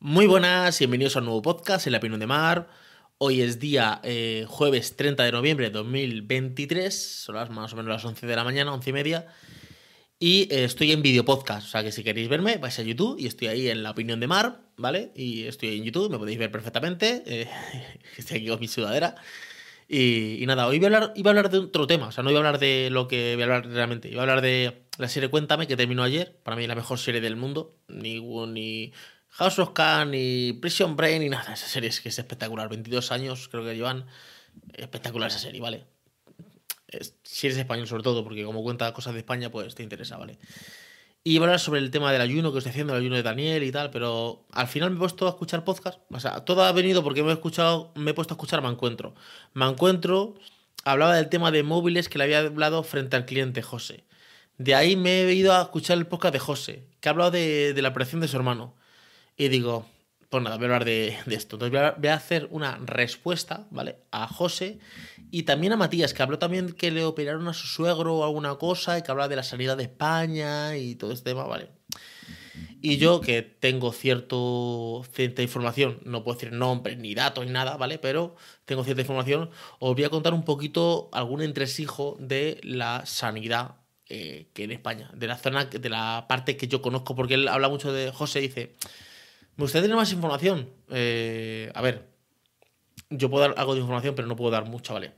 Muy buenas, bienvenidos a un nuevo podcast en La Opinión de Mar. Hoy es día eh, jueves 30 de noviembre de 2023, son las más o menos las 11 de la mañana, 11 y media. Y eh, estoy en video podcast, o sea que si queréis verme, vais a YouTube y estoy ahí en La Opinión de Mar, ¿vale? Y estoy en YouTube, me podéis ver perfectamente. eh, estoy aquí con mi sudadera. Y, y nada, hoy iba a, hablar, iba a hablar de otro tema, o sea, no iba a hablar de lo que voy a hablar realmente, iba a hablar de la serie Cuéntame, que terminó ayer, para mí la mejor serie del mundo, ni, ni House of Cards, ni Prison Brain, ni nada, esa serie es que es espectacular, 22 años creo que llevan, espectacular esa serie, ¿vale? Si eres español sobre todo, porque como cuenta cosas de España, pues te interesa, ¿vale? Y iba a hablar sobre el tema del ayuno que estoy haciendo, el ayuno de Daniel y tal, pero al final me he puesto a escuchar podcast. O sea, todo ha venido porque me he escuchado, me he puesto a escuchar Me Encuentro. Me Encuentro hablaba del tema de móviles que le había hablado frente al cliente José. De ahí me he ido a escuchar el podcast de José, que ha hablado de, de la operación de su hermano. Y digo, pues nada, voy a hablar de, esto. Entonces voy a, hacer una respuesta, ¿vale? A José y también a Matías, que habló también que le operaron a su suegro o alguna cosa y que hablaba de la sanidad de España y todo este tema, ¿vale? Y yo, que tengo cierto, cierta información, no puedo decir nombres, ni datos, ni nada, ¿vale? Pero tengo cierta información, os voy a contar un poquito algún entresijo de la sanidad eh, que en España, de la zona, de la parte que yo conozco, porque él habla mucho de José, dice, me gustaría tener más información. Eh, a ver, yo puedo dar algo de información, pero no puedo dar mucha, ¿vale?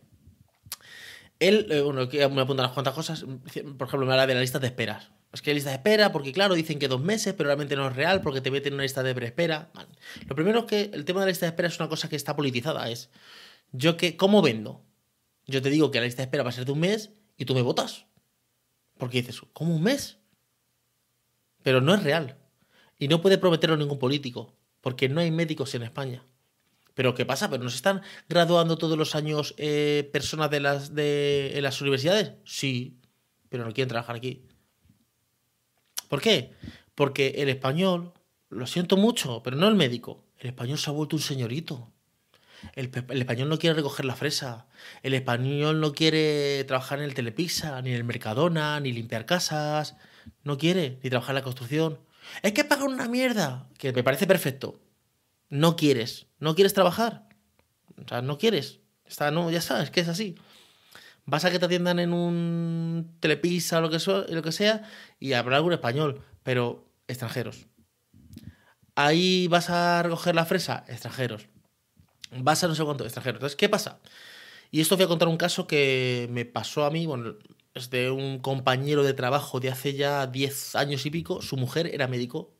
Él, eh, bueno, me apunta unas cuantas cosas. Por ejemplo, me habla de la lista de esperas. Es que hay lista de espera, porque claro, dicen que dos meses, pero realmente no es real, porque te meten en una lista de. Vale. Lo primero es que el tema de la lista de espera es una cosa que está politizada. Es, yo que, ¿cómo vendo? Yo te digo que la lista de espera va a ser de un mes y tú me votas. Porque dices, ¿cómo un mes? Pero no es real. Y no puede prometerlo ningún político, porque no hay médicos en España. Pero ¿qué pasa? ¿Pero nos están graduando todos los años eh, personas de las, de, en las universidades? Sí, pero no quieren trabajar aquí. ¿Por qué? Porque el español, lo siento mucho, pero no el médico, el español se ha vuelto un señorito. El, el español no quiere recoger la fresa. El español no quiere trabajar en el Telepizza, ni en el Mercadona, ni limpiar casas. No quiere, ni trabajar en la construcción. Es que pagan una mierda, que me parece perfecto. No quieres, no quieres trabajar. O sea, no quieres. Está, no, ya sabes que es así. Vas a que te atiendan en un Telepizza o lo que, lo que sea y habrá algún español, pero extranjeros. Ahí vas a recoger la fresa, extranjeros. Vas a no sé cuánto, extranjeros. Entonces, ¿qué pasa? Y esto voy a contar un caso que me pasó a mí, bueno, es de un compañero de trabajo de hace ya 10 años y pico. Su mujer era médico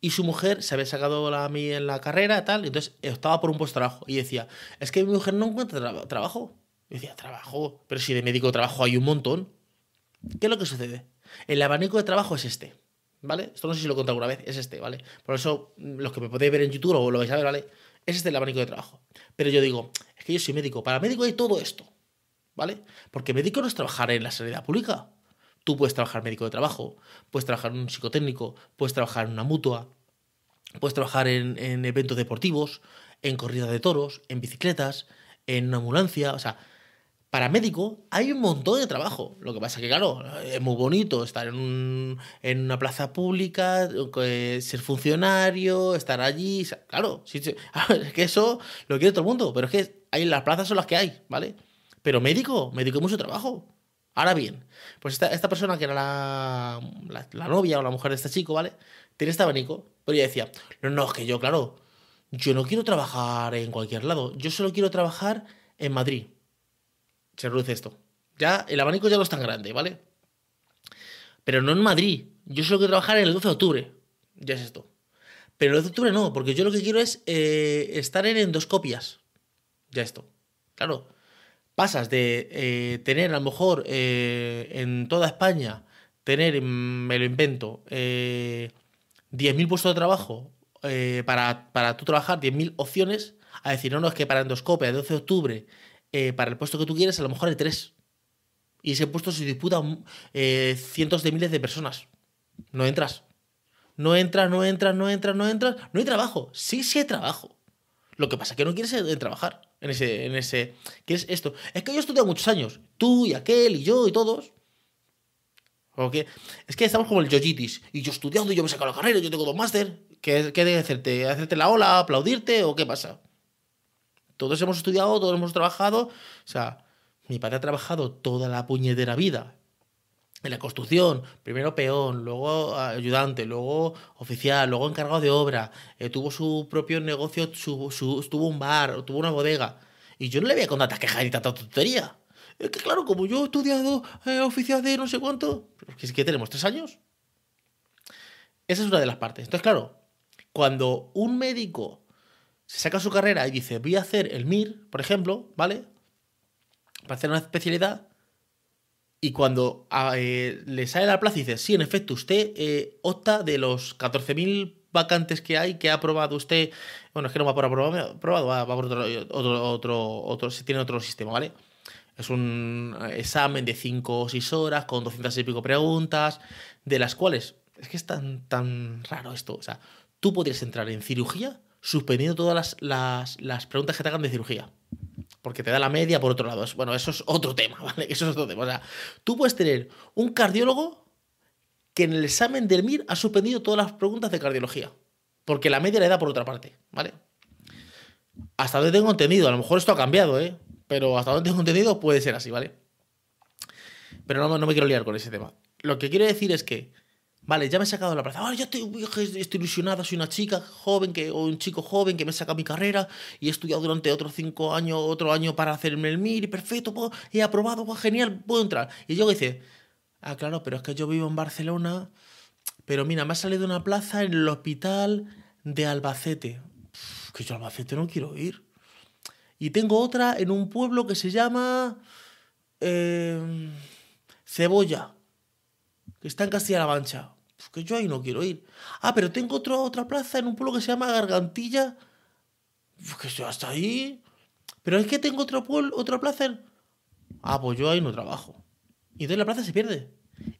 y su mujer se había sacado la, en la carrera tal, y entonces estaba por un puesto de trabajo y decía, es que mi mujer no encuentra tra- trabajo. Y decía, trabajo, pero si de médico trabajo hay un montón. ¿Qué es lo que sucede? El abanico de trabajo es este, ¿vale? Esto no sé si lo he contado alguna vez, es este, ¿vale? Por eso, mm, los que me podéis ver en YouTube o lo vais a ver, ¿vale? Es este el abanico de trabajo. Pero yo digo, es que yo soy médico, para médico hay todo esto, ¿vale? Porque médico no es trabajar en la sanidad pública. Tú puedes trabajar médico de trabajo, puedes trabajar en un psicotécnico, puedes trabajar en una mutua, puedes trabajar en, en eventos deportivos, en corrida de toros, en bicicletas, en una ambulancia, o sea, para médico hay un montón de trabajo. Lo que pasa es que, claro, es muy bonito estar en, un- una plaza pública, eh, ser funcionario, estar allí. Claro, es que eso lo quiere todo el mundo, pero es que hay, las plazas son las que hay, ¿vale? Pero médico, médico hay mucho trabajo. Ahora bien, pues esta, persona que era la, la, la novia o la mujer de este chico, ¿vale? Tiene este abanico, pero ella decía, no, no, es que yo, claro, yo no quiero trabajar en cualquier lado, yo solo quiero trabajar en Madrid se reduce esto. Ya, el abanico ya no es tan grande, ¿vale? Pero no en Madrid. Yo solo quiero trabajar en el 12 de octubre. Ya es esto. Pero el 12 de octubre no, porque yo lo que quiero es eh, estar en endoscopias. Ya esto. Claro. Pasas de eh, tener a lo mejor eh, en toda España, tener, mm, me lo invento, eh, 10.000 puestos de trabajo eh, para, para tú trabajar, 10.000 opciones, a decir, no, no, es que para endoscopia, el 12 de octubre, para el puesto que tú quieres, a lo mejor hay tres. Y ese puesto se disputa eh, cientos de miles de personas. No entras. No entras, no entras, no entras, no entras. No hay trabajo. Sí, sí hay trabajo. Lo que pasa es que no quieres trabajar en ese, en ese. ¿Quieres esto? Es que yo he estudiado muchos años. Tú y aquel y yo y todos. Porque es que estamos como el yoyitis. Y yo estudiando y yo me he sacado la carrera, yo tengo dos máster. ¿Qué, qué debe hacerte? ¿Hacerte la ola, aplaudirte o qué pasa? Todos hemos estudiado, todos hemos trabajado. O sea, mi padre ha trabajado toda la puñetera vida en la construcción, primero peón, luego ayudante, luego oficial, luego encargado de obra, eh, tuvo su propio negocio, su, tuvo un bar, tuvo una bodega. Y yo no le voy a contar tanta queja ni tanta tontería. Es que claro, como yo he estudiado eh, oficial de no sé cuánto, es que tenemos tres años. Esa es una de las partes. Entonces, claro, cuando un médico se saca su carrera y dice, voy a hacer el MIR, por ejemplo, ¿vale? Para hacer una especialidad, y cuando ah, eh, le sale la plaza y dice, sí, en efecto, usted eh, opta de los 14.000 vacantes que hay, que ha aprobado usted, bueno, es que no va por aprobado, va, por otro, otro, otro, tiene otro sistema, ¿vale? Es un examen de 5 o 6 horas con 200 y pico preguntas, de las cuales, es que es tan, tan raro esto, o sea, tú podrías entrar en cirugía suspendiendo todas las, las, las preguntas que te hagan de cirugía porque te da la media por otro lado. Bueno, eso es otro tema, ¿vale? Eso es otro tema. O sea, tú puedes tener un cardiólogo que en el examen del MIR ha suspendido todas las preguntas de cardiología, porque la media le da por otra parte, ¿vale? Hasta donde tengo entendido, a lo mejor esto ha cambiado, ¿eh? Pero hasta donde tengo entendido puede ser así, ¿vale? Pero no, no me quiero liar con ese tema. Lo que quiero decir es que Vale, ya me he sacado la plaza. Ahora ya estoy, estoy ilusionada, soy una chica joven que, o un chico joven que me saca mi carrera y he estudiado durante otros cinco años, otro año para hacerme el MIR y perfecto, puedo, he aprobado, pues genial, puedo entrar. Y yo dice, ah, claro, pero es que yo vivo en Barcelona, pero mira, me ha salido una plaza en el hospital de Albacete. que yo Albacete no quiero ir. Y tengo otra en un pueblo que se llama eh, Cebolla, que está en Castilla-La Mancha que yo ahí no quiero ir. Ah, pero tengo otra plaza en un pueblo que se llama Gargantilla. que yo hasta ahí. Pero es que tengo otro pueblo, otra plaza en... Ah, pues yo ahí no trabajo. Y entonces la plaza se pierde.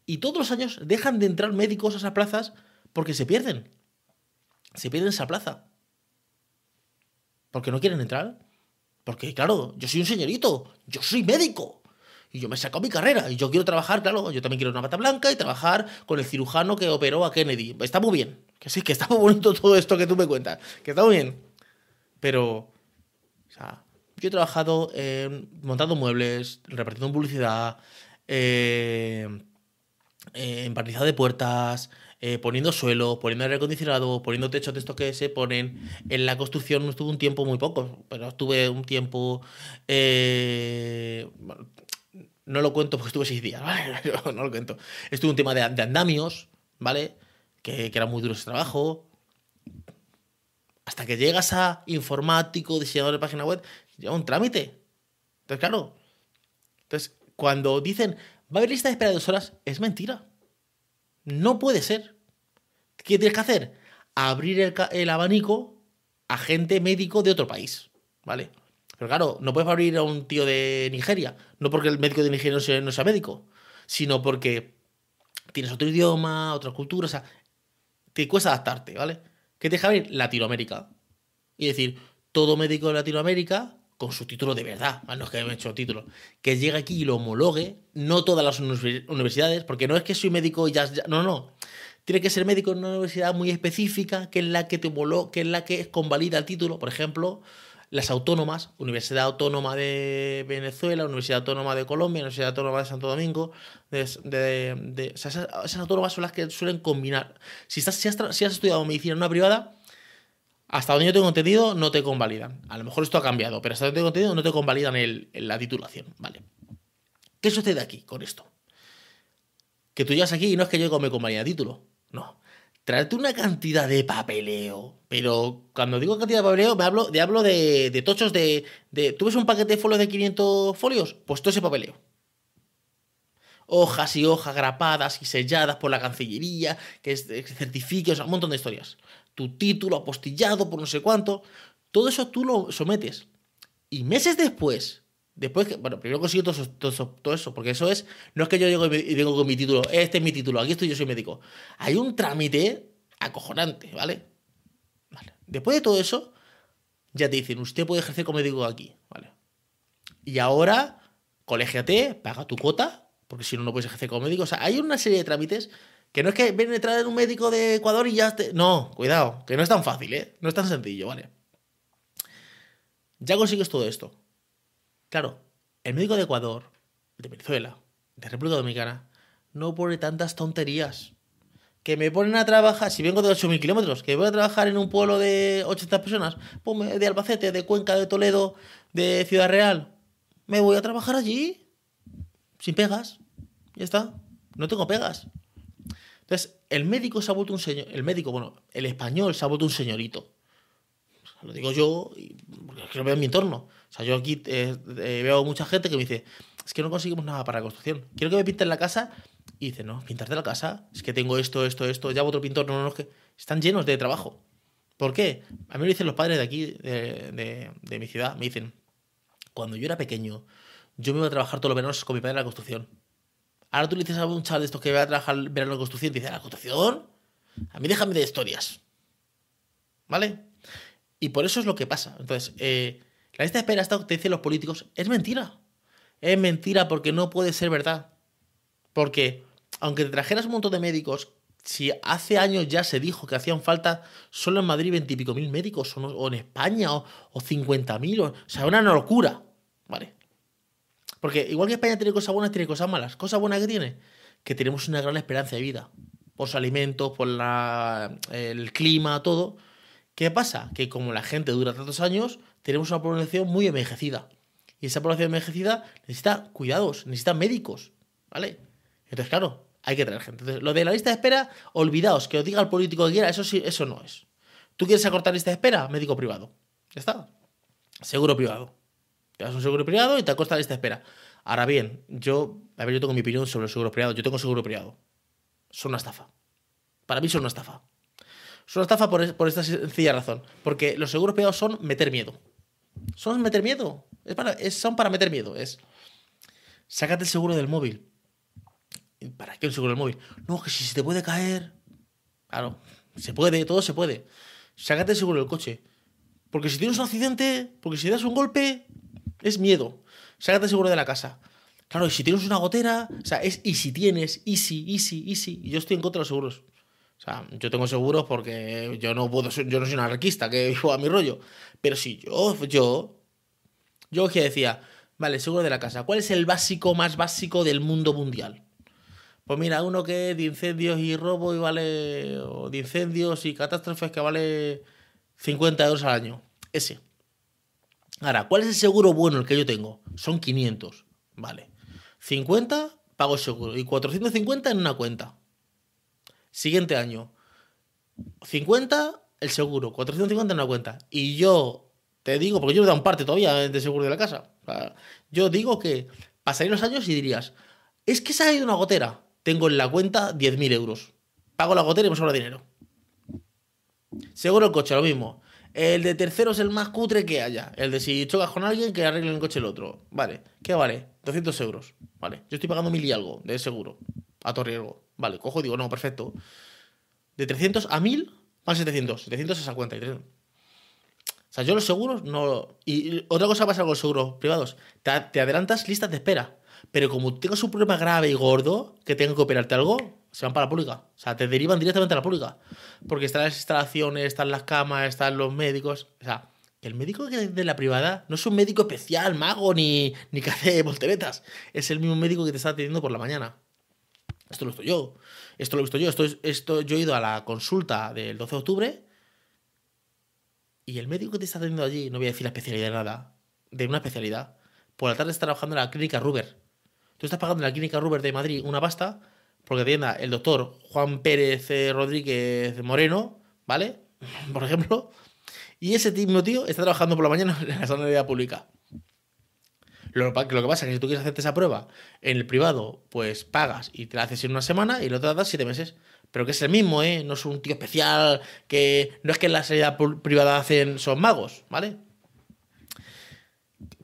Y todos los años dejan de entrar médicos a esas plazas porque se pierden. Se pierden esa plaza. Porque no quieren entrar. Porque, claro, yo soy un señorito. Yo soy médico y yo me saco mi carrera y yo quiero trabajar, claro, yo también quiero una bata blanca y trabajar con el cirujano que operó a Kennedy. Está muy bien, que sí, que está muy bonito todo esto que tú me cuentas, que está muy bien. Pero, o sea, yo he trabajado montando muebles, repartiendo publicidad, eh, eh, de puertas, eh, poniendo suelo, poniendo aire acondicionado, poniendo techos de estos que se ponen. En la construcción no estuve un tiempo muy poco, pero estuve un tiempo. Eh, no lo cuento porque estuve seis días, ¿vale? no lo cuento. Estuve un tema de, andamios, ¿vale? Que, que, era muy duro ese trabajo. Hasta que llegas a informático, diseñador de página web, lleva un trámite. Entonces, claro. Entonces, cuando dicen, va a haber lista de espera de dos horas, es mentira. No puede ser. ¿Qué tienes que hacer? Abrir el, el abanico a gente médico de otro país, ¿vale? Pero claro, no puedes abrir a un tío de Nigeria, no porque el médico de Nigeria no sea, no médico, sino porque tienes otro idioma, otra cultura, o sea, te cuesta adaptarte, ¿vale? ¿Qué te deja abrir? Latinoamérica. Y decir, todo médico de Latinoamérica, con su título de verdad, a los que han hecho título, que llegue aquí y lo homologue, no todas las universidades, porque no es que soy médico y ya, ya no, no. Tiene que ser médico en una universidad muy específica, que es la que te homologa, que es la que convalida el título. Por ejemplo, las autónomas, Universidad Autónoma de Venezuela, Universidad Autónoma de Colombia, Universidad Autónoma de Santo Domingo, de, esas, autónomas son las que suelen combinar. Si, estás, si, has, estudiado medicina en una privada, hasta donde yo tengo entendido, no te convalidan. A lo mejor esto ha cambiado, pero hasta donde tengo entendido, no te convalidan el, la titulación. Vale. ¿Qué sucede aquí con esto? Que tú llegas aquí y no es que yo me convalida título. No traerte una cantidad de papeleo. Pero cuando digo cantidad de papeleo, me hablo, de, hablo de, tochos de, de, ¿Tú ves un paquete de folios de 500 folios? Pues todo ese papeleo. Hojas y hojas grapadas y selladas por la Cancillería, que, es, que certifique, o sea, un montón de historias. Tu título apostillado por no sé cuánto. Todo eso tú lo sometes. Y meses después, después que, bueno, primero consigo todo eso, porque eso es, no es que yo llego y vengo con mi título, este es mi título, aquí estoy, yo soy médico. Hay un trámite acojonante, ¿vale? Vale. Después de todo eso, ya te dicen, usted puede ejercer como médico aquí, ¿vale? Y ahora, colegiate, paga tu cuota, porque si no, no puedes ejercer como médico. O sea, hay una serie de trámites Que no es que viene a traer un médico de Ecuador y ya... No, cuidado, que no es tan fácil, ¿eh? No es tan sencillo, ¿vale? Ya consigues todo esto. Claro, el médico de Ecuador, de Venezuela, de República Dominicana, no pone tantas tonterías. Que me ponen a trabajar, si vengo de 8.000 kilómetros, que voy a trabajar en un pueblo de 800 personas, pues de Albacete, de Cuenca, de Toledo, de Ciudad Real, me voy a trabajar allí, sin pegas, ya está, no tengo pegas. Entonces, el médico se ha vuelto un señor, el médico, bueno, el español se ha vuelto un señorito. Lo digo yo, porque lo veo en mi entorno. O sea, yo aquí eh, eh, veo mucha gente que me dice, es que no conseguimos nada para la construcción. Quiero que me pinten la casa. Y dice, no, pintarte la casa. Es que tengo esto, esto, esto. Ya otro pintor. No, no, no, están llenos de trabajo. ¿Por qué? A mí me dicen los padres de aquí, de, de, mi ciudad. Me dicen, cuando yo era pequeño, yo me iba a trabajar todos los veranos con mi padre en la construcción. Ahora tú le dices a un chaval de estos que va a trabajar verano en la construcción dice, ¿la construcción? A mí déjame de historias. ¿Vale? Y por eso es lo que pasa. Entonces, eh, la lista de espera, esto que dicen los políticos, es mentira. Es mentira porque no puede ser verdad. Porque, aunque te trajeras un montón de médicos, si hace años ya se dijo que hacían falta solo en Madrid veintipico mil médicos, o, en España, o, cincuenta mil, o, sea, una locura. ¿Vale? Porque igual que España tiene cosas buenas, tiene cosas malas. Cosa buena que tiene, que tenemos una gran esperanza de vida. Por los alimentos, por la, el clima, todo. ¿Qué pasa? Que como la gente dura tantos años, tenemos una población muy envejecida. Y esa población envejecida necesita cuidados, necesita médicos, ¿vale? Entonces, claro, hay que traer gente. Entonces, lo de la lista de espera, olvidaos, que os diga el político que quiera, eso sí, eso no es. ¿Tú quieres acortar lista de espera? Médico privado. Ya está. Seguro privado. Te das un seguro privado y te acorta la lista de espera. Ahora bien, yo, a ver, yo tengo mi opinión sobre el seguro privado. Yo tengo seguro privado. Son una estafa. Para mí son una estafa. Son estafa por, esta sencilla razón. Porque los seguros privados son meter miedo. Son meter miedo. Es para, son para meter miedo. Es. Sácate el seguro del móvil. ¿Para qué el seguro del móvil? No, que si se te puede caer. Claro, se puede, todo se puede. Sácate el seguro del coche. Porque si tienes un accidente, porque si das un golpe, es miedo. Sácate el seguro de la casa. Claro, y si tienes una gotera, o sea, es y si tienes, easy, easy, easy. Y yo estoy en contra de los seguros. O sea, yo tengo seguros porque yo no puedo, yo no soy un anarquista que vivo a mi rollo. Pero si yo, yo, yo que decía, vale, seguro de la casa, ¿cuál es el básico más básico del mundo mundial? Pues mira, uno que es de incendios y robo y vale, o de incendios y catástrofes que vale 50 euros al año. Ese. Ahora, ¿cuál es el seguro bueno el que yo tengo? Son 500, vale. 50 pago seguro y 450 en una cuenta. Siguiente año. 50 el seguro, 450 en una cuenta. Y yo te digo, porque yo me da un parte todavía de seguro de la casa. yo digo que pasarían los años y dirías, es que se ha ido una gotera. Tengo en la cuenta 10.000 euros. Pago la gotera y me sobra dinero. Seguro el coche, lo mismo. El de tercero es el más cutre que haya. El de si chocas con alguien, que arregle el coche el otro. Vale. ¿Qué vale? 200 euros. Vale. Yo estoy pagando mil y algo de seguro. A todo riesgo. Vale. Cojo digo, no, perfecto. De 300 a 1000, van 700. 700 es esa cuenta. O sea, yo los seguros no. Y otra cosa pasa con los seguros privados. Te, adelantas listas de espera. Pero como tengas un problema grave y gordo, que tenga que operarte algo, se van para la pública. O sea, te derivan directamente a la pública. Porque están las instalaciones, están las camas, están los médicos. O sea, el médico de la privada no es un médico especial, mago, ni, ni que hace volteretas. Es el mismo médico que te está atendiendo por la mañana. Esto lo he visto yo. Esto lo he visto yo. Esto, esto, yo he ido a la consulta del 12 de octubre y el médico que te está atendiendo allí, no voy a decir la especialidad de nada, de una especialidad, por la tarde está trabajando en la clínica Ruber. Tú estás pagando en la clínica Ruber de Madrid una pasta porque atienda el doctor Juan Pérez eh, Rodríguez Moreno, ¿vale? Por ejemplo. Y ese mismo tío está trabajando por la mañana en la sanidad pública. Lo, que pasa es que si tú quieres hacerte esa prueba en el privado, pues pagas y te la haces en una semana y lo das siete meses. Pero que es el mismo, ¿eh? No es un tío especial, que no es que en la sanidad privada hacen, son magos, ¿vale?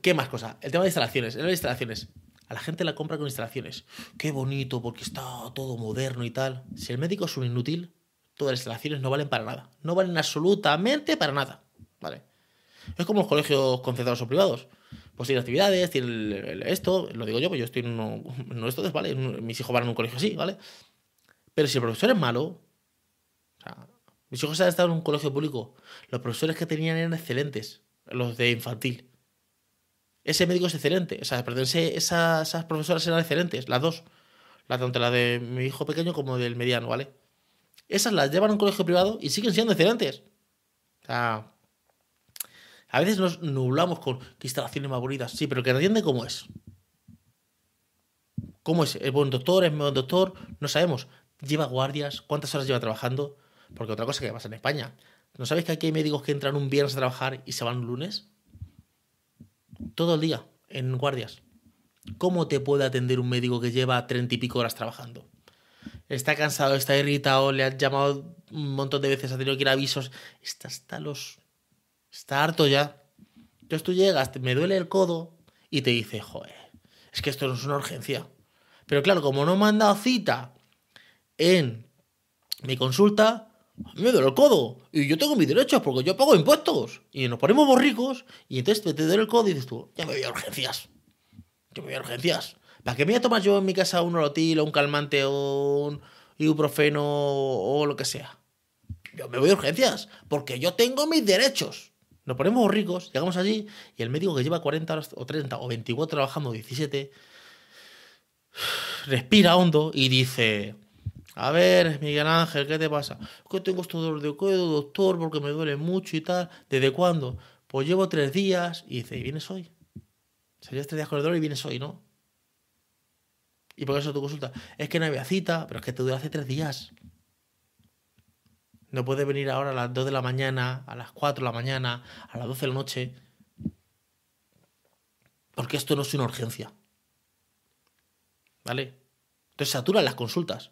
¿Qué más cosa? El tema de instalaciones. En las instalaciones, a la gente la compra con instalaciones. Qué bonito, porque está todo moderno y tal. Si el médico es un inútil, todas las instalaciones no valen para nada. No valen absolutamente para nada. ¿Vale? Es como los colegios concentrados o privados. Pues tiene actividades, tiene esto, lo digo yo, pues yo estoy en uno, esto, ¿vale? Mis hijos van a un colegio así, ¿vale? Pero si el profesor es malo, o sea, mis hijos han estado en un colegio público, los profesores que tenían eran excelentes, los de infantil. Ese médico es excelente, o sea, perdón, esas, esas profesoras eran excelentes, las dos, la, tanto la de mi hijo pequeño como del mediano, ¿vale? Esas las llevan a un colegio privado y siguen siendo excelentes. O sea, a veces nos nublamos con qué instalaciones más bonitas, sí, pero que entiende cómo es. ¿Cómo es? ¿Es buen doctor? ¿Es buen doctor? No sabemos. ¿Lleva guardias? ¿Cuántas horas lleva trabajando? Porque otra cosa que pasa en España. ¿No sabéis que aquí hay médicos que entran un viernes a trabajar y se van un lunes? Todo el día, en guardias. ¿Cómo te puede atender un médico que lleva treinta y pico horas trabajando? Está cansado, está irritado, le han llamado un montón de veces, ha tenido que ir a avisos. Está hasta los. Está harto ya. Entonces tú llegas, me duele el codo y te dice, joder, es que esto no es una urgencia. Pero claro, como no me han dado cita en mi consulta, me duele el codo. Y yo tengo mis derechos porque yo pago impuestos. Y nos ponemos muy ricos. Y entonces te, duele el codo y dices tú, ya me voy a urgencias. Yo me voy a urgencias. ¿Para qué me voy a tomar yo en mi casa un orotil o un calmante o un ibuprofeno o lo que sea? Yo me voy a urgencias porque yo tengo mis derechos. Nos ponemos ricos, llegamos allí y el médico que lleva 40 horas o 30 o 24 trabajando 17 respira hondo y dice, a ver, Miguel Ángel, ¿qué te pasa? Que tengo este dolor de codo, doctor, porque me duele mucho y tal. ¿Desde cuándo? Pues llevo tres días. Y dice, ¿y vienes hoy? Serías tres días con el dolor y vienes hoy, ¿no? ¿Y por eso tu consulta? Es que no había cita, pero es que te duele hace tres días. No puedes venir ahora a las 2 de la mañana, a las 4 de la mañana, a las 12 de la noche. Porque esto no es una urgencia. ¿Vale? Entonces saturan las consultas.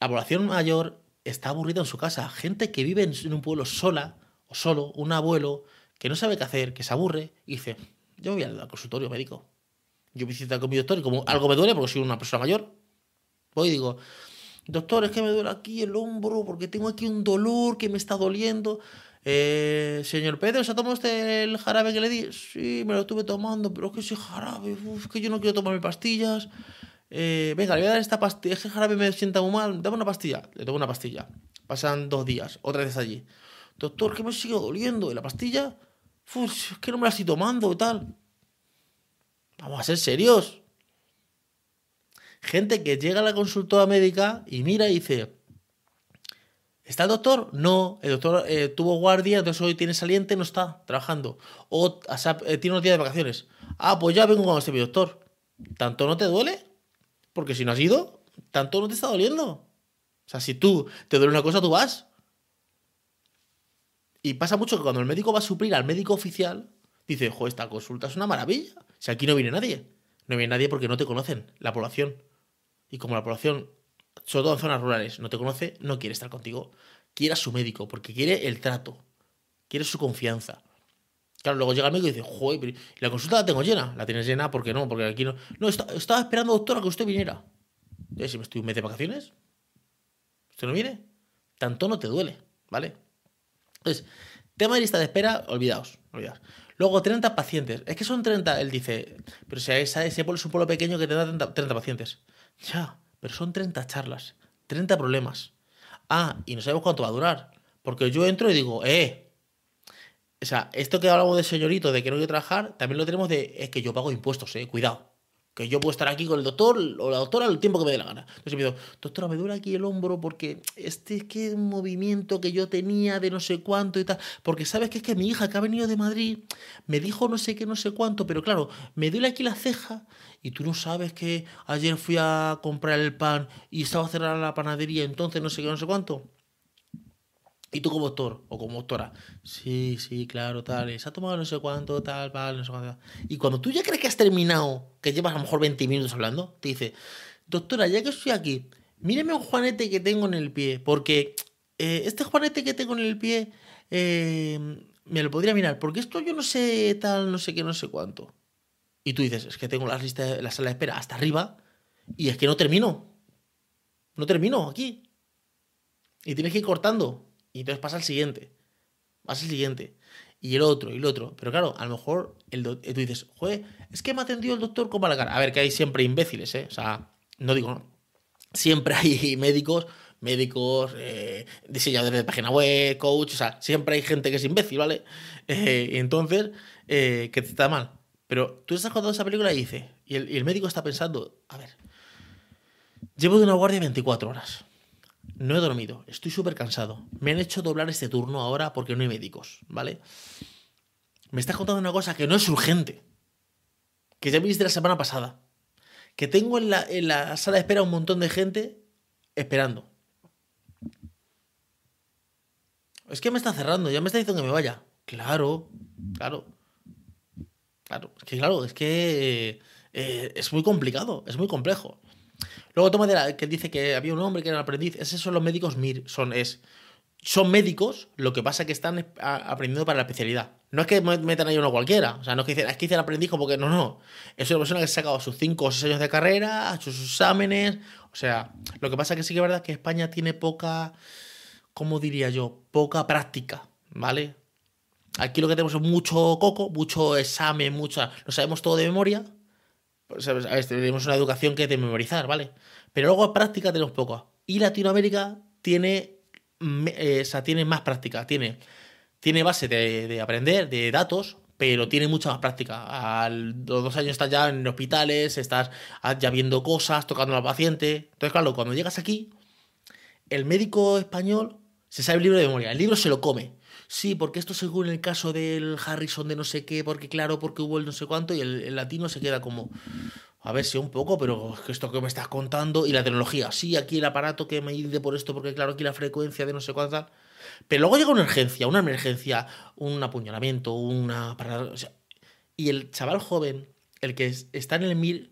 La población mayor está aburrida en su casa. Gente que vive en un pueblo sola o solo, un abuelo que no sabe qué hacer, que se aburre y dice, yo voy al consultorio médico. Yo visito con mi doctor y como algo me duele porque soy una persona mayor, voy y digo, doctor, es que me duele aquí el hombro porque tengo aquí un dolor que me está doliendo. Eh, señor Pedro, ¿se ha tomado el jarabe que le di? Sí, me lo estuve tomando, pero es que ese jarabe, uf, que yo no quiero tomarme pastillas. Eh, venga, le voy a dar esta pastilla. Ese jarabe me sienta muy mal, dame una pastilla. Le tomo una pastilla. Pasan dos días, otra vez allí. Doctor, que me sigue doliendo. ¿Y la pastilla? Uf, es que no me la estoy tomando y tal. Vamos a ser serios. Gente que llega a la consultora médica y mira y dice, ¿Está el doctor? No, el doctor eh, tuvo guardia, entonces hoy tiene saliente, no está trabajando. O, eh, tiene unos días de vacaciones. Ah, pues ya vengo cuando esté mi doctor. ¿Tanto no te duele? Porque si no has ido, tanto no te está doliendo. O sea, si tú te duele una cosa, tú vas. Y pasa mucho que cuando el médico va a suplir al médico oficial, dice, jo, esta consulta es una maravilla. Si aquí no viene nadie. No viene nadie porque no te conocen, la población. Y como la población sobre todo en zonas rurales, no te conoce, no quiere estar contigo. Quiere a su médico, porque quiere el trato, quiere su confianza. Claro, luego llega el médico y dice, joder, la consulta la tengo llena. La tienes llena porque no, porque aquí no. No, estaba esperando, doctora, que usted viniera. ¿Y si me estoy un mes de vacaciones? ¿Usted no viene? Tanto no te duele, ¿vale? Entonces, tema de lista de espera, olvidaos, olvidaos. Luego, 30 pacientes. Es que son 30, él dice, pero si ese pueblo es un pueblo pequeño que te da 30, 30 pacientes. Ya, pero son 30 charlas, 30 problemas. Ah, y no sabemos cuánto va a durar. Porque yo entro y digo, eh, o sea, esto que hablamos de señorito, de que no quiero trabajar, también lo tenemos de, es que yo pago impuestos, eh, cuidado que yo puedo estar aquí con el doctor o la doctora el tiempo que me dé la gana. Entonces me digo, doctora, me duele aquí el hombro porque este es que un movimiento que yo tenía de no sé cuánto y tal. Porque sabes que es que mi hija que ha venido de Madrid me dijo no sé qué, no sé cuánto, pero claro, me duele aquí la ceja y tú no sabes que ayer fui a comprar el pan y estaba cerrada la panadería, entonces no sé qué, no sé cuánto. Y tú como doctor o como doctora, sí, sí, claro, tal, se ha tomado no sé cuánto, tal, tal, no sé cuánto. Y cuando tú ya crees que has terminado, que llevas a lo mejor 20 minutos hablando, te dice, doctora, ya que estoy aquí, míreme un juanete que tengo en el pie, porque eh, este juanete que tengo en el pie eh, me lo podría mirar, porque esto yo no sé tal, no sé qué, no sé cuánto. Y tú dices, es que tengo la, lista, la sala de espera hasta arriba y es que no termino. No termino aquí. Y tienes que ir cortando. Y entonces pasa el siguiente. Pasa el siguiente. Y el otro, y el otro. Pero claro, a lo mejor el tú dices, joder, es que me ha atendido el doctor con mala cara. A ver, que hay siempre imbéciles, ¿eh? O sea, no digo no. siempre hay médicos, médicos, eh, diseñadores de página web, coach, o sea, siempre hay gente que es imbécil, ¿vale? Eh, entonces, eh, que te está mal. Pero tú estás contando esa película y el, y el médico está pensando, a ver, llevo de una guardia 24 horas. No he dormido, estoy súper cansado. Me han hecho doblar este turno ahora porque no hay médicos, ¿vale? Me estás contando una cosa que no es urgente. Que ya viste la semana pasada. Que tengo en la, en la sala de espera un montón de gente esperando. Es que me está cerrando, ya me está diciendo que me vaya. Claro, claro. Claro, es que claro, es que eh, es muy complicado, es muy complejo. Luego toma de la, que dice que había un hombre que era aprendiz. Esos son los médicos MIR. Son, es, son médicos, lo que pasa es que están aprendiendo para la especialidad. No es que metan ahí uno cualquiera. O sea, no es que dicen, es que dicen aprendiz porque no, no. Es una persona que ha sacado sus 5 o 6 años de carrera, ha hecho sus exámenes. O sea, lo que pasa es que sí que es verdad que España tiene poca, ¿cómo diría yo? Poca práctica, ¿vale? Aquí lo que tenemos es mucho coco, mucho examen, mucha. Lo sabemos todo de memoria. A ver, tenemos una educación que es de memorizar, ¿vale? Pero luego práctica tenemos poco. Y Latinoamérica tiene, eh, o sea, tiene más práctica. Tiene, tiene base de, de, aprender, de datos, pero tiene mucha más práctica. A los dos años estás ya en hospitales, estás ya viendo cosas, tocando al paciente. Entonces, claro, cuando llegas aquí, el médico español se sabe el libro de memoria. El libro se lo come sí, porque esto según el caso del Harrison de no sé qué, porque claro, porque hubo el no sé cuánto, y el, latino se queda como, a ver si un poco, pero esto que me estás contando, y la tecnología, sí, aquí el aparato que me mide por esto, porque claro, aquí la frecuencia de no sé cuánto, pero luego llega una urgencia, una emergencia, un apuñalamiento, una o y el chaval joven, el que está en el MIR,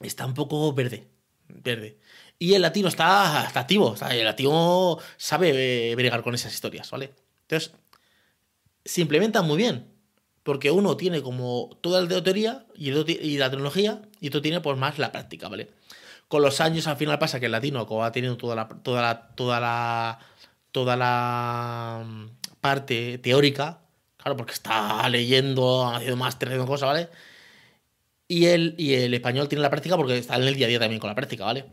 está un poco verde, verde. Y el latino está, está activo, el latino sabe bregar con esas historias, ¿vale? Entonces, se implementan muy bien. Porque uno tiene como toda la teoría y, la tecnología y otro tiene pues más la práctica, ¿vale? Con los años al final pasa que el latino como ha tenido toda la, toda la, toda la, toda la mm, parte teórica, claro, porque está leyendo, ha haciendo máster, haciendo cosas, ¿vale? Y el, y el español tiene la práctica porque está en el día a día también con la práctica, ¿vale?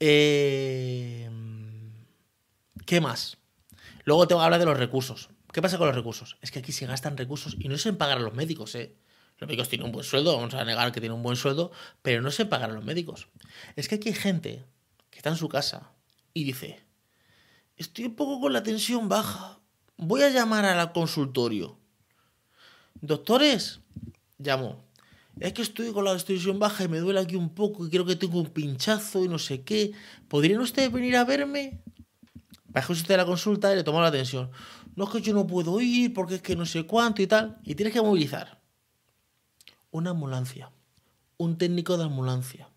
Eh, ¿Qué más? Luego tengo que hablar de los recursos. ¿Qué pasa con los recursos? Es que aquí se gastan recursos y no se pagar a los médicos, ¿eh? Los médicos tienen un buen sueldo, vamos a negar que tienen un buen sueldo, pero no se pagan a los médicos. Es que aquí hay gente que está en su casa y dice, estoy un poco con la tensión baja, voy a llamar al consultorio. Doctores, llamo. Es que estoy con la tensión baja y me duele aquí un poco y creo que tengo un pinchazo y no sé qué. ¿Podrían ustedes venir a verme? Baja usted la consulta y le toma la atención. No es que yo no puedo ir porque es que no sé cuánto y tal. Y tienes que movilizar una ambulancia, un técnico de ambulancia,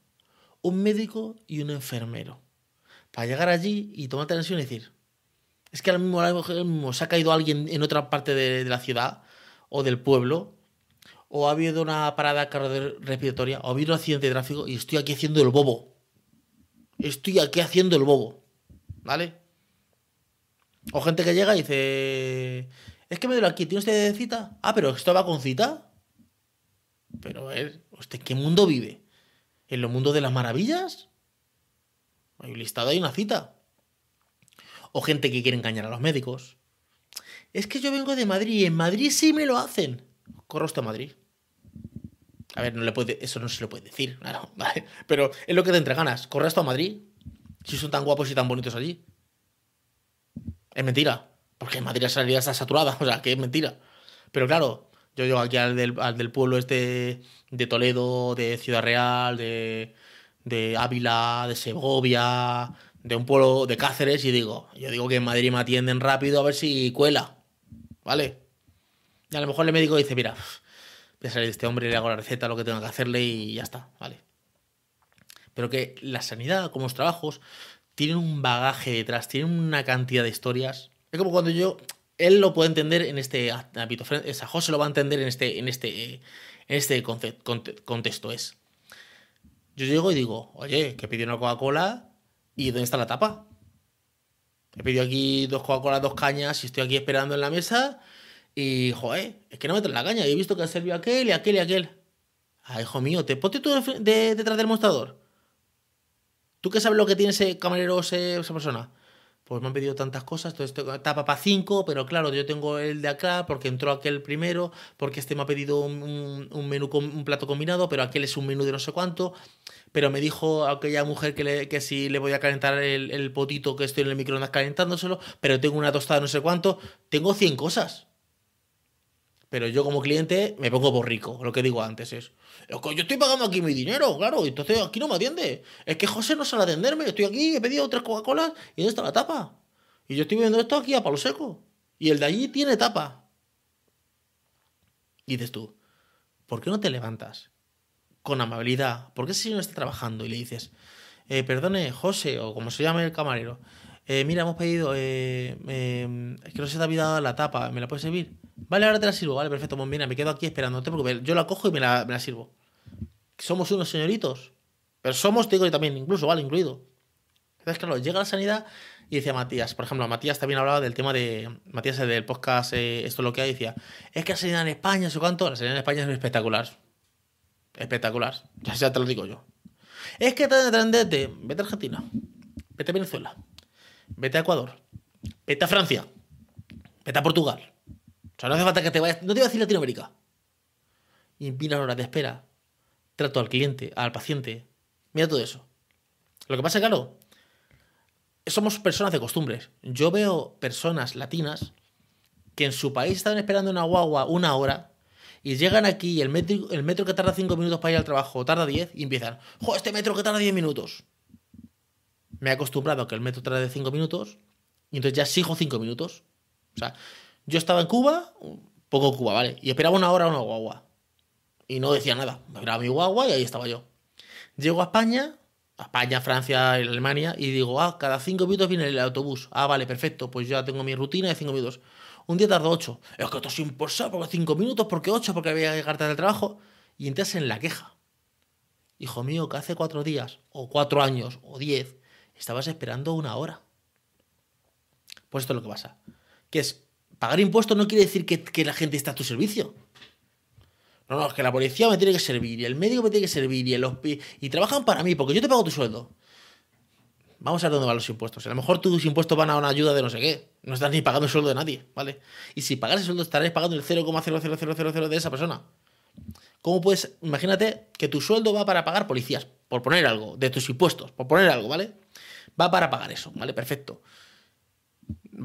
un médico y un enfermero. Para llegar allí y tomar atención y decir, es que ahora mismo, se ha caído alguien en otra parte de, de, la ciudad o del pueblo, o ha habido una parada respiratoria, o ha habido un accidente de tráfico y estoy aquí haciendo el bobo. Estoy aquí haciendo el bobo. ¿Vale? O gente que llega y dice, es que me duele aquí, ¿tiene usted cita? Ah, pero esto va con cita. Pero, ¿usted qué mundo vive? ¿En los mundos de las maravillas? Hay un listado, hay una cita. O gente que quiere engañar a los médicos. Es que yo vengo de Madrid y en Madrid sí me lo hacen. Corro usted a Madrid. A ver, no le puede, eso no se lo puede decir, claro, ¿vale? Pero es lo que te entre ganas. Corre hasta Madrid. Si son tan guapos y tan bonitos allí. Es mentira. Porque en Madrid la sanidad está saturada. O sea, que es mentira. Pero claro, yo llego aquí al del, pueblo este de Toledo, de Ciudad Real, de, de Ávila, de Segovia, de un pueblo de Cáceres y digo, yo digo que en Madrid me atienden rápido a ver si cuela. ¿Vale? Y a lo mejor el médico dice, mira, voy a salir de este hombre, le hago la receta, lo que tengo que hacerle y ya está, ¿vale? Pero que la sanidad, como los trabajos, tienen un bagaje detrás, tienen una cantidad de historias. Es como cuando yo, él lo puede entender en este ámbito, José lo va a entender en este, en este, este contexto. Es, yo llego y digo, oye, que pidió una Coca-Cola y ¿dónde está la tapa? He pedido aquí dos Coca-Cola, dos cañas y estoy aquí esperando en la mesa y, joder, es que no me traen la caña. Y he visto que ha servido aquel y aquel y aquel. Ah, hijo mío, ¿te pones tú detrás del mostrador? ¿Tú qué sabes lo que tiene ese camarero, ese- esa persona? Pues me han pedido tantas cosas, entonces tapa para cinco, pero claro, yo tengo el de acá porque entró aquel primero, porque este me ha pedido un, menú, com- un plato combinado, pero aquel es un menú de no sé cuánto, pero me dijo aquella mujer que, le- que si le voy a calentar el, potito que estoy en el microondas calentándoselo, pero tengo una tostada no sé cuánto, tengo 100 cosas. Pero yo como cliente me pongo por rico. Lo que digo antes es, "Es que yo estoy pagando aquí mi dinero, claro, entonces aquí no me atiende. Es que José no sabe atenderme, estoy aquí, he pedido tres Coca-Colas y ¿dónde está la tapa? Y yo estoy viendo esto aquí a palo seco. Y el de allí tiene tapa. Y dices tú, ¿por qué no te levantas con amabilidad? ¿Por qué ese señor está trabajando y le dices, eh, perdone, José, o como se llame el camarero, eh, mira, hemos pedido, eh, eh, es que no se te ha olvidado la tapa, ¿me la puedes servir? Vale, ahora te la sirvo, vale, perfecto, pues mira, me quedo aquí esperando, preocupes, yo la cojo y me la, me la sirvo. Somos unos señoritos, pero somos, te digo yo también, incluso, vale, incluido. Entonces, claro, llega la sanidad y decía Matías, por ejemplo, Matías también hablaba del tema de, Matías el del podcast, eh, esto es lo que hay, decía, es que la sanidad en España, sé cuánto, la sanidad en España es espectacular. Espectacular, ya, ya te lo digo yo. Es que te vete a Argentina, vete a Venezuela, vete a Ecuador, vete a Francia, vete a Portugal. O sea, no hace falta que te vayas, no te voy a decir Latinoamérica. Y horas de espera, trato al cliente, al paciente, mira todo eso. Lo que pasa, claro, somos personas de costumbres. Yo veo personas latinas que en su país estaban esperando una guagua una hora y llegan aquí y el metro, el metro que tarda 5 minutos para ir al trabajo tarda 10 y empiezan, ¡jo, este metro que tarda 10 minutos! Me he acostumbrado a que el metro tarde 5 minutos y entonces ya exijo 5 minutos. O sea, yo estaba en Cuba, poco Cuba, ¿vale? Y esperaba una hora una guagua. Y no decía nada. Me grababa mi guagua y ahí estaba yo. Llego a España, a España, Francia, Alemania, y digo, ah, cada cinco minutos viene el autobús. Ah, vale, perfecto, pues ya tengo mi rutina de cinco minutos. Un día tardo ocho. Es que esto es imposible, porque cinco minutos, porque ocho, porque voy a llegar trabajo. Y entras en la queja. Hijo mío, que hace cuatro días, o cuatro años, o diez, estabas esperando una hora. Pues esto es lo que pasa. Que es, pagar impuestos no quiere decir que, la gente está a tu servicio. No, no, es que la policía me tiene que servir y el médico me tiene que servir y el y trabajan para mí porque yo te pago tu sueldo. Vamos a ver dónde van los impuestos. A lo mejor tus impuestos van a una ayuda de no sé qué. No estás ni pagando el sueldo de nadie, ¿vale? Y si pagas el sueldo estarás pagando el 0,00000 de esa persona. ¿Cómo puedes? Imagínate que tu sueldo va para pagar policías, por poner algo, de tus impuestos, por poner algo, ¿vale? Va para pagar eso, ¿vale? Perfecto.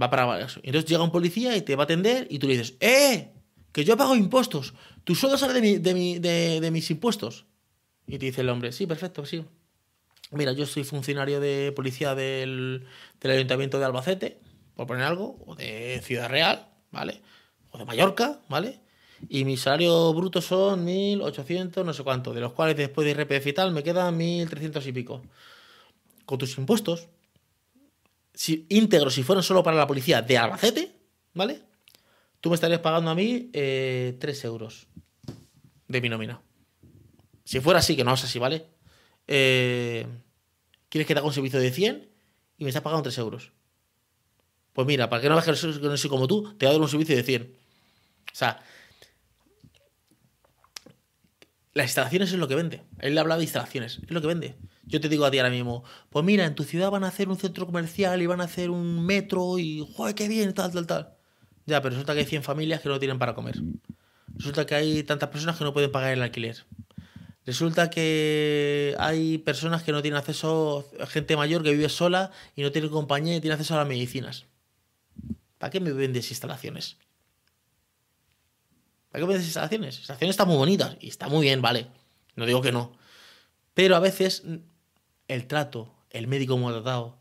Va para eso. Entonces llega un policía y te va a atender y tú le dices, ¡eh! Que yo pago impuestos. Tu sueldo sale de- de mis impuestos. Y te dice el hombre, sí, perfecto, sí. Mira, yo soy funcionario de policía del, del Ayuntamiento de Albacete, por poner algo, o de Ciudad Real, ¿vale? O de Mallorca, ¿vale? Y mi salario bruto son 1.800, no sé cuánto, de los cuales después de IRPF y tal me quedan 1.300 y pico. Con tus impuestos, si, íntegros, si fueran solo para la policía de Albacete, ¿vale? Tú me estarías pagando a mí eh, 3 euros de mi nómina. Si fuera así, que no es así, ¿vale? Eh, ¿Quieres que te haga un servicio de 100 y me estás pagando 3 euros? Pues mira, para que no veas que no soy- como tú, te voy a dar un servicio de 100. O sea, las instalaciones es lo que vende. Él habla de instalaciones, es lo que vende. Yo te digo a ti ahora mismo, pues mira, en tu ciudad van a hacer un centro comercial y van a hacer un metro y, joder, qué bien, tal, tal, tal. Ya, pero resulta que hay 100 familias que no tienen para comer. Resulta que hay tantas personas que no pueden pagar el alquiler. Resulta que hay personas que no tienen acceso, gente mayor que vive sola y no tiene compañía y tiene acceso a las medicinas. ¿Para qué me vendes instalaciones? ¿Para qué me instalaciones? Instalaciones están muy bonitas y está muy bien, vale. No digo que no. Pero a veces el trato, el médico como ha tratado.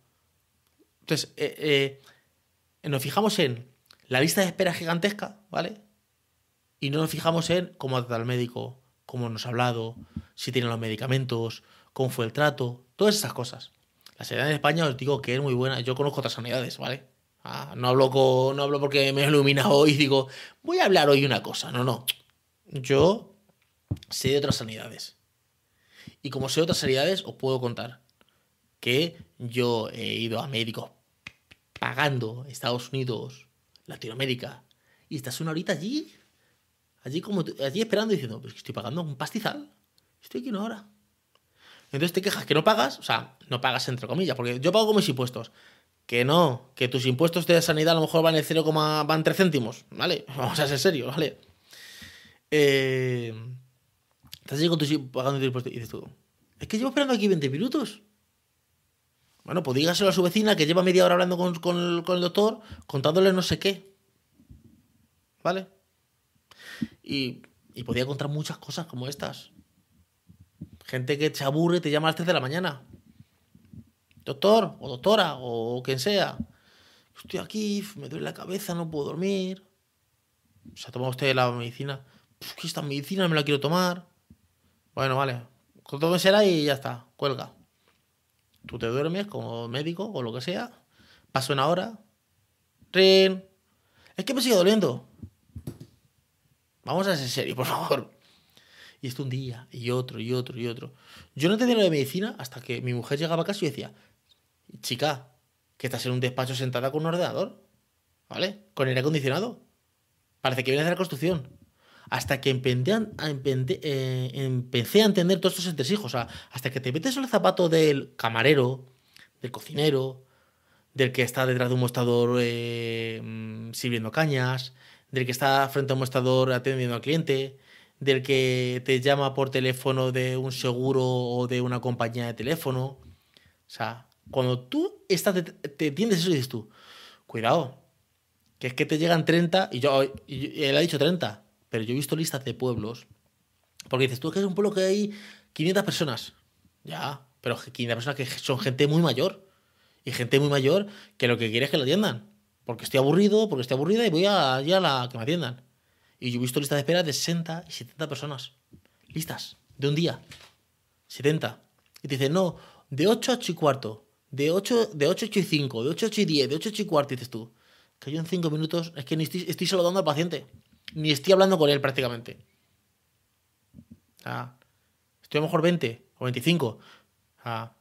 Entonces, eh, eh, nos fijamos en la lista de espera gigantesca, ¿vale? Y no nos fijamos en cómo ha tratado el médico, cómo nos ha hablado, si tiene los medicamentos, cómo fue el trato, todas esas cosas. La sanidad en España os digo que es muy buena. Yo conozco otras sanidades, ¿vale? Ah, no, hablo con, no hablo porque me he iluminado y digo, voy a hablar hoy una cosa. No, no. Yo sé de otras sanidades. Y como sé de otras sanidades, os puedo contar que yo he ido a médicos pagando Estados Unidos, Latinoamérica, y estás una horita allí, allí como allí esperando diciendo, pues estoy pagando un pastizal, estoy aquí una hora. Entonces te quejas que no pagas, o sea, no pagas entre comillas, porque yo pago con mis impuestos. Que no, que tus impuestos de sanidad a lo mejor van en 0, van 3 céntimos, ¿vale? Vamos a ser serios, ¿vale? Eh, estás allí con tus, pagando tus impuestos y dices tú, es que llevo esperando aquí 20 minutos. Bueno, pues dígaselo a su vecina que lleva media hora hablando con, con el doctor, contándole no sé qué. ¿Vale? Y, y podía contar muchas cosas como estas. Gente que se aburre y te llama a las 3 de la mañana. Doctor, o doctora, o quien sea. Estoy aquí, me duele la cabeza, no puedo dormir. ¿Se ha tomado usted la medicina? Pues esta medicina me la quiero tomar. Bueno, vale. será y ya está. Cuelga. Tú te duermes como médico o lo que sea. Pasa una hora. Rin. Es que me sigue doliendo. Vamos a ser serios, por favor. Y esto un día, y otro, y otro, y otro. Yo no entendía lo de medicina hasta que mi mujer llegaba a casa y decía, chica, que estás en un despacho sentada con un ordenador, ¿vale? Con aire acondicionado. Parece que vienes de la construcción. Hasta que empecé a, eh, empecé a entender todos estos entresijos. O sea, hasta que te metes en el zapato del camarero, del cocinero, del que está detrás de un mostrador eh, mm, sirviendo cañas, del que está frente a un mostrador atendiendo al cliente, del que te llama por teléfono de un seguro o de una compañía de teléfono. O sea, cuando tú estás, te, te entiendes eso y dices tú, cuidado, que es que te llegan 30, y yo, y él ha dicho 30, pero yo he visto listas de pueblos, porque dices tú es que es un pueblo que hay 500 personas, ya, pero 500 personas que son gente muy mayor, y gente muy mayor que lo que quiere es que lo atiendan, porque estoy aburrido, porque estoy aburrida y voy a, a la que me atiendan. Y yo he visto listas de espera de 60 y 70 personas, listas, de un día, 70. Y te dicen, no, de 8 a 8 y cuarto, de 8, de 8 a 8 y 5, de 8 a 8 y 10, de 8 a 8 y cuarto, dices tú, que yo en 5 minutos es que ni estoy, estoy saludando al paciente, ni estoy hablando con él prácticamente. Sea, estoy a lo mejor 20 o 25. O sea,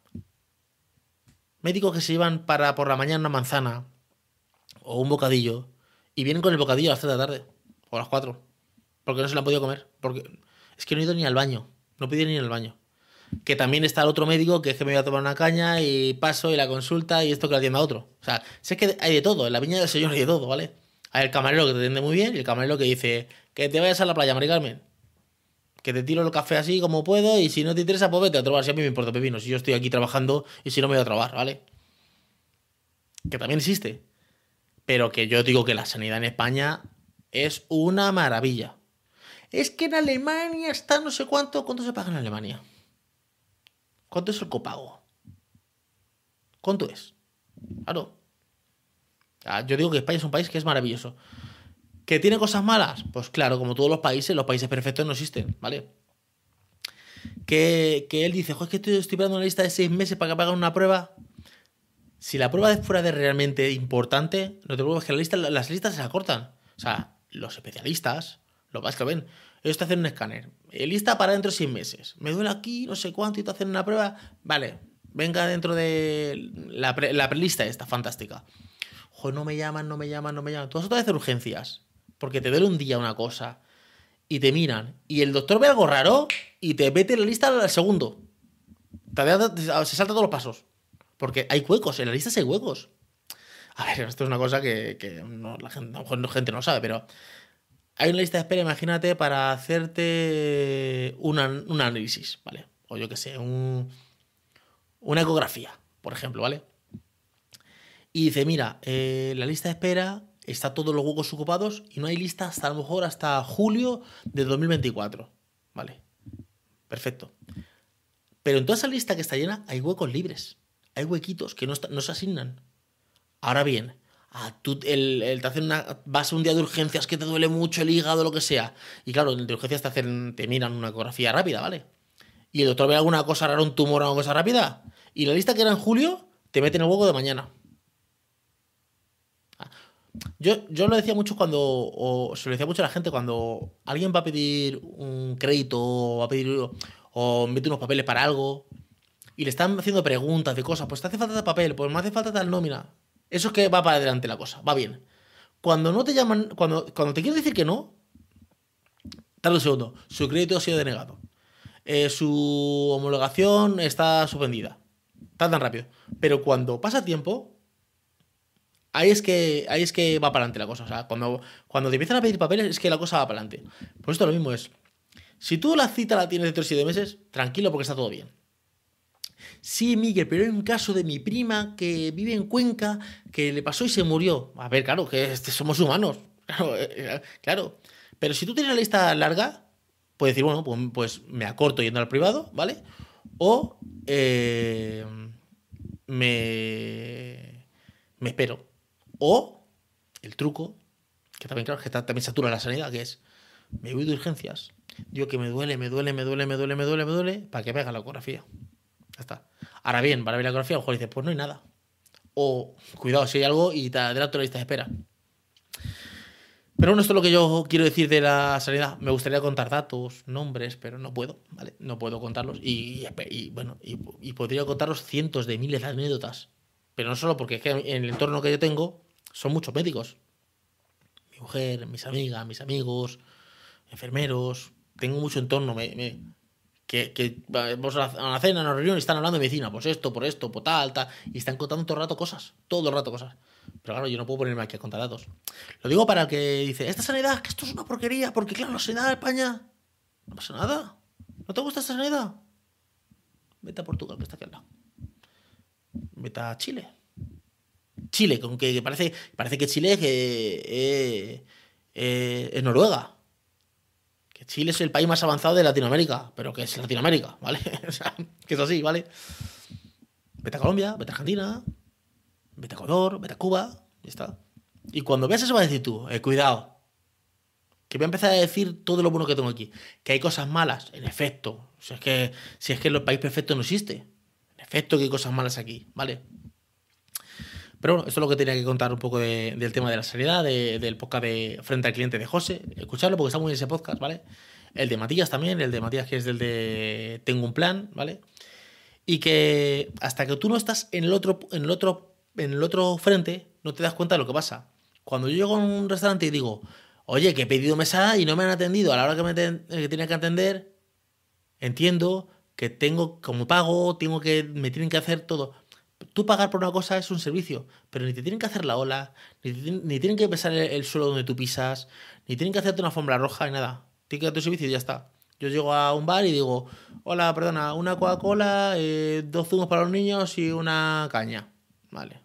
médicos que se llevan para por la mañana una manzana o un bocadillo y vienen con el bocadillo a las 3 de la tarde o a las 4 porque no se lo han podido comer. Porque es que no he ido ni al baño. No he podido ni ir al baño que también está el otro médico que es que me voy a tomar una caña y paso y la consulta y esto que la atienda otro. O sea, sé que hay de todo, en la viña del señor hay de todo, ¿vale? Hay el camarero que te atiende muy bien y el camarero que dice que te vayas a la playa, Mari Carmen. Que te tiro el café así como puedo y si no te interesa, pues vete a trobar. Si a mí me importa pepino, si yo estoy aquí trabajando y si no me voy a trabar, ¿vale? Que también existe. Pero que yo digo que la sanidad en España es una maravilla. Es que en Alemania está no sé cuánto. ¿Cuánto se paga en Alemania? ¿Cuánto es el copago? ¿Cuánto es? Claro. Ah, yo digo que España es un país que es maravilloso. ¿Que tiene cosas malas? Pues claro, como todos los países, los países perfectos no existen, ¿vale? Que, él dice, es que estoy, esperando una lista de seis meses para que una prueba. Si la prueba fuera de realmente importante, no te preocupes que la lista, las listas se acortan. O sea, los especialistas, lo más que ven, ellos te hacen un escáner. Lista para dentro de seis meses. Me duele aquí, no sé cuánto, y te hacen una prueba. Vale, venga dentro de la, la prelista esta, fantástica. Joder, no me llaman, no me llaman, no me llaman. Tú vas otra vez urgencias. Porque te duele un día una cosa. Y te miran. Y el doctor ve algo raro y te mete en la lista al segundo. se salta todos los pasos. Porque hay huecos, en la lista hay huecos. A ver, esto es una cosa que, la gente, a lo mejor gente no sabe, pero hay una lista de espera, imagínate, para hacerte un análisis, ¿vale? O yo qué sé, un, una ecografía, por ejemplo, ¿vale? Y dice, mira, eh, la lista de espera está todos los huecos ocupados y no hay lista hasta a lo mejor hasta julio de 2024, ¿vale? Perfecto. Pero en toda esa lista que está llena hay huecos libres, hay huequitos que no, no se asignan. Ahora bien, ah, tú el, te hacen una, vas un día de urgencias que te duele mucho el hígado, lo que sea. Y claro, de urgencias te hacen, te miran una ecografía rápida, ¿vale? Y el doctor ve alguna cosa rara, un tumor o alguna cosa rápida. Y la lista que era en julio, te meten el huevo de mañana. Ah, yo, yo lo decía mucho cuando, o se lo decía mucho a la gente cuando alguien va a pedir un crédito o va a pedir, o mete unos papeles para algo y le están haciendo preguntas de cosas, pues te hace falta tal papel, pues me hace falta tal nómina. Eso es que va para adelante la cosa, va bien. Cuando no te llaman, cuando, cuando te quieren decir que no, tarda un segundo, su crédito ha sido denegado. eh, su homologación está suspendida. Tan tan rápido. Pero cuando pasa tiempo, ahí es que, ahí es que va para adelante la cosa. O sea, cuando, cuando te empiezan a pedir papeles es que la cosa va para adelante. Pues esto lo mismo es. Si tú la cita la tienes dentro de siete meses, tranquilo porque está todo bien. Sí, Miguel, pero hay un caso de mi prima que vive en Cuenca que le pasó y se murió. A ver, claro, que somos humanos. Claro, eh, eh, claro. Pero si tú tienes la lista larga, puedes decir, bueno, pues, pues me acorto yendo al privado, ¿vale? O eh, me, me espero. O el truco, que también, claro, que también satura la sanidad, que es, me voy de urgencias, digo que me duele, me duele, me duele, me duele, me duele, me duele, para que me la ecografía. Ahora bien, para ver la ecografía, a lo mejor dices, pues no hay nada. O, cuidado, si hay algo y te adelanto la lista de espera. Pero bueno, esto es lo que yo quiero decir de la sanidad. Me gustaría contar datos, nombres, pero no puedo, ¿vale? No puedo contarlos. Y, bueno, y, podría contaros cientos de miles de anécdotas. Pero no solo porque es que en el entorno que yo tengo son muchos médicos. Mi mujer, mis amigas, mis amigos, enfermeros. Tengo mucho entorno. Me, que, que vamos a una cena, a una reunión y están hablando de medicina. Pues esto, por esto, por tal, tal. Y están contando todo el rato cosas. Todo el rato cosas. Pero claro, yo no puedo ponerme aquí a contar datos. Lo digo para el que dice, esta sanidad, que esto es una porquería, porque claro, la sanidad de España no pasa nada. ¿No te gusta esta sanidad? Vete a Portugal, que está aquí al lado. Vete a Chile. Chile, con que parece, parece que Chile es, eh, eh, es Noruega. Chile es el país más avanzado de Latinoamérica, pero que es Latinoamérica, ¿vale? o sea, que es así, ¿vale? Vete a Colombia, vete a Argentina, vete a Ecuador, vete a Cuba, y está. Y cuando veas eso vas a decir tú, eh, cuidado, que voy a empezar a decir todo lo bueno que tengo aquí. Que hay cosas malas, en efecto. Si es que, si es que el país perfecto no existe. En efecto que hay cosas malas aquí, ¿vale? Pero bueno, esto es lo que tenía que contar un poco del tema de la sanidad, del podcast de Frente al Cliente de José. Escucharlo porque está muy bien ese podcast, ¿vale? El de Matías también, el de Matías que es del de Tengo un plan, ¿vale? Y que hasta que tú no estás en el otro, en el otro en el otro frente no te das cuenta de lo que pasa. Cuando yo llego a un restaurante y digo, oye, que he pedido mesa y no me han atendido a la hora que me eh, tiene que atender, entiendo que tengo, como pago, tengo que, me tienen que hacer todo. Tú pagar por una cosa es un servicio, pero ni te tienen que hacer la ola, ni, tienen que pesar el, suelo donde tú pisas, ni tienen que hacerte una alfombra roja ni nada. Tienes que dar tu servicio y ya está. Yo llego a un bar y digo, hola, perdona, una Coca-Cola, eh, dos zumos para los niños y una caña. Vale.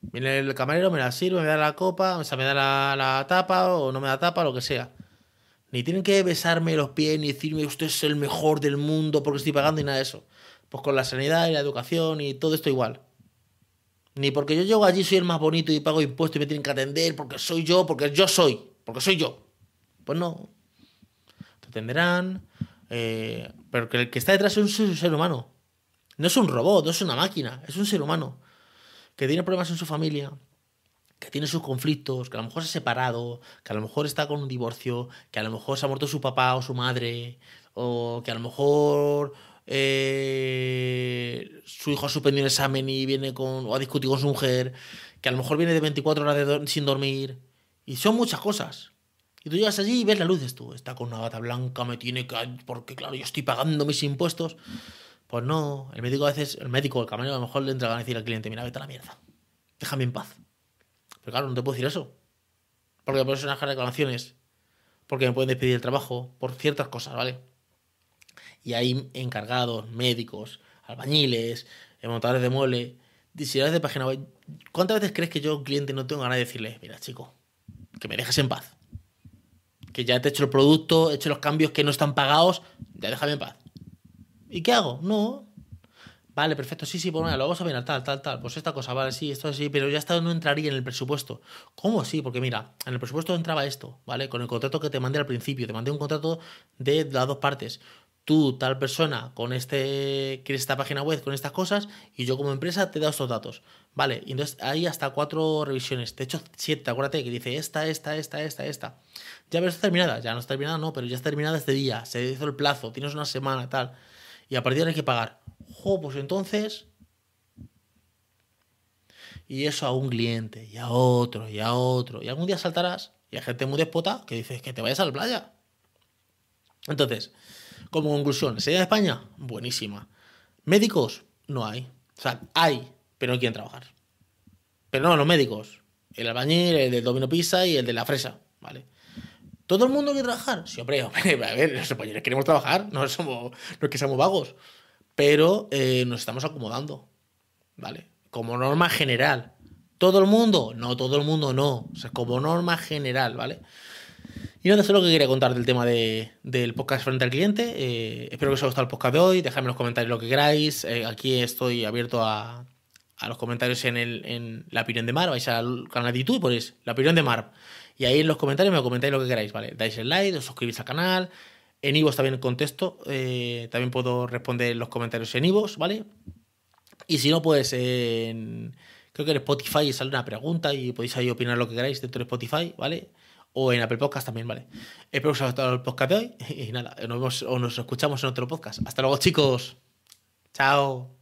Viene el camarero, me la sirve, me da la copa, o sea, me da la, tapa o no me da tapa, lo que sea. Ni tienen que besarme los pies ni decirme usted es el mejor del mundo porque estoy pagando y nada de eso. Pues con la sanidad y la educación y todo esto igual. Ni porque yo llego allí soy el más bonito y pago impuestos y me tienen que atender porque soy yo, porque yo soy, porque soy yo. Pues no. Te atenderán. Eh, pero que el que está detrás es un ser humano. No es un robot, no es una máquina, es un ser humano que tiene problemas en su familia, que tiene sus conflictos, que a lo mejor se ha separado, que a lo mejor está con un divorcio, que a lo mejor se ha muerto su papá o su madre, o que a lo mejor eh, su hijo ha suspendido un examen y viene con, o ha discutido con su mujer, que a lo mejor viene de 24 horas sin dormir, y son muchas cosas. Y tú llegas allí y ves la luz, tú, está con una bata blanca, me tiene que... porque claro, yo estoy pagando mis impuestos. Pues no, el médico a veces, el médico, el camarero a lo mejor le entra a decir al cliente, mira, vete a la mierda, déjame en paz. Pero claro, no te puedo decir eso. Porque me pueden hacer reclamaciones, porque me pueden despedir el trabajo, por ciertas cosas, ¿vale? Y hay encargados, médicos, albañiles, montadores de mueble, diseñadores de página web. ¿Cuántas veces crees que yo, cliente, no tengo ganas de decirle, mira, chico, que me dejes en paz? Que ya te he hecho el producto, he hecho los cambios que no están pagados, ya déjame en paz. ¿Y qué hago? No. Vale, perfecto, sí, sí, pues bueno, lo vamos a mirar, tal, tal, tal. Pues esta cosa, vale, sí, esto sí, pero ya está, no entraría en el presupuesto. ¿Cómo sí? Porque mira, en el presupuesto entraba esto, ¿vale? Con el contrato que te mandé al principio, te mandé un contrato de las dos partes. Tú, tal persona, con este, quieres esta página web, con estas cosas, y yo como empresa te he dado estos datos. Vale, y entonces hay hasta cuatro revisiones. De hecho, siete, acuérdate que dice esta, esta, esta, esta, esta. Ya ves, terminada. Ya no está terminada, no, pero ya está terminada este día. Se hizo el plazo, tienes una semana, tal y a partir de ahí hay que pagar. Jo, pues entonces. Y eso a un cliente, y a otro, y a otro. Y algún día saltarás, y hay gente muy despota que dice que te vayas a la playa. Entonces, Como conclusión, ¿sería de España? Buenísima. Médicos, no hay. O sea, hay, pero no quieren trabajar. Pero no, los médicos. El albañil, el del domino pizza y el de la fresa, ¿vale? ¿Todo el mundo quiere trabajar? Sí, hombre, hombre a ver, los españoles queremos trabajar, no, no es que seamos vagos, pero eh, nos estamos acomodando, ¿vale? Como norma general. ¿Todo el mundo? No, todo el mundo no. O sea, como norma general, ¿vale? Y nada, eso es lo que quería contar del tema del podcast frente al cliente. Eh, espero que os haya gustado el podcast de hoy. Dejadme en los comentarios lo que queráis. Eh, aquí estoy abierto a, los comentarios en, el, en La Opinión de Mar. Vais al canal de YouTube y ponéis La Opinión de Mar. Y ahí en los comentarios me comentáis lo que queráis, ¿vale? Dais el like, os suscribís al canal. En Ivos también contesto. Eh, también puedo responder los comentarios en Ivos, ¿vale? Y si no, pues en, creo que en Spotify sale una pregunta y podéis ahí opinar lo que queráis dentro de Spotify, ¿vale? O en Apple Podcast también, ¿vale? Espero que os haya gustado el podcast de hoy y nada, nos vemos o nos escuchamos en otro podcast. Hasta luego, chicos. Chao.